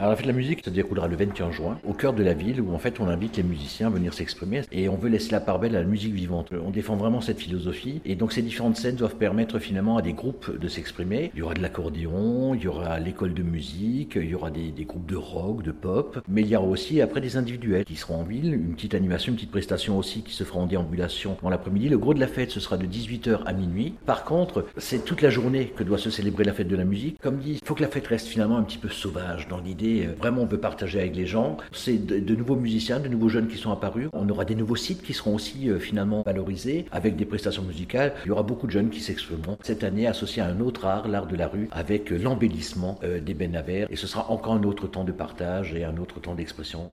Alors la fête de la musique se déroulera le 21 juin au cœur de la ville où en fait on invite les musiciens à venir s'exprimer et on veut laisser la part belle à la musique vivante. On défend vraiment cette philosophie et donc ces différentes scènes doivent permettre finalement à des groupes de s'exprimer. Il y aura de l'accordéon, il y aura l'école de musique, il y aura des, groupes de rock, de pop, mais il y aura aussi après des individuels qui seront en ville, une petite animation, une petite prestation aussi qui se fera en déambulation dans l'après-midi. Le gros de la fête ce sera de 18h à minuit. Par contre, c'est toute la journée que doit se célébrer la fête de la musique. Comme dit, il faut que la fête reste finalement un petit peu sauvage dans l'idée. Euh, vraiment, on veut partager avec les gens. C'est de, nouveaux musiciens, de nouveaux jeunes qui sont apparus. On aura des nouveaux sites qui seront aussi euh, finalement valorisés avec des prestations musicales. Il y aura beaucoup de jeunes qui s'exprimeront cette année associés à un autre art, l'art de la rue, avec euh, l'embellissement des Benavers. Et ce sera encore un autre temps de partage et un autre temps d'expression.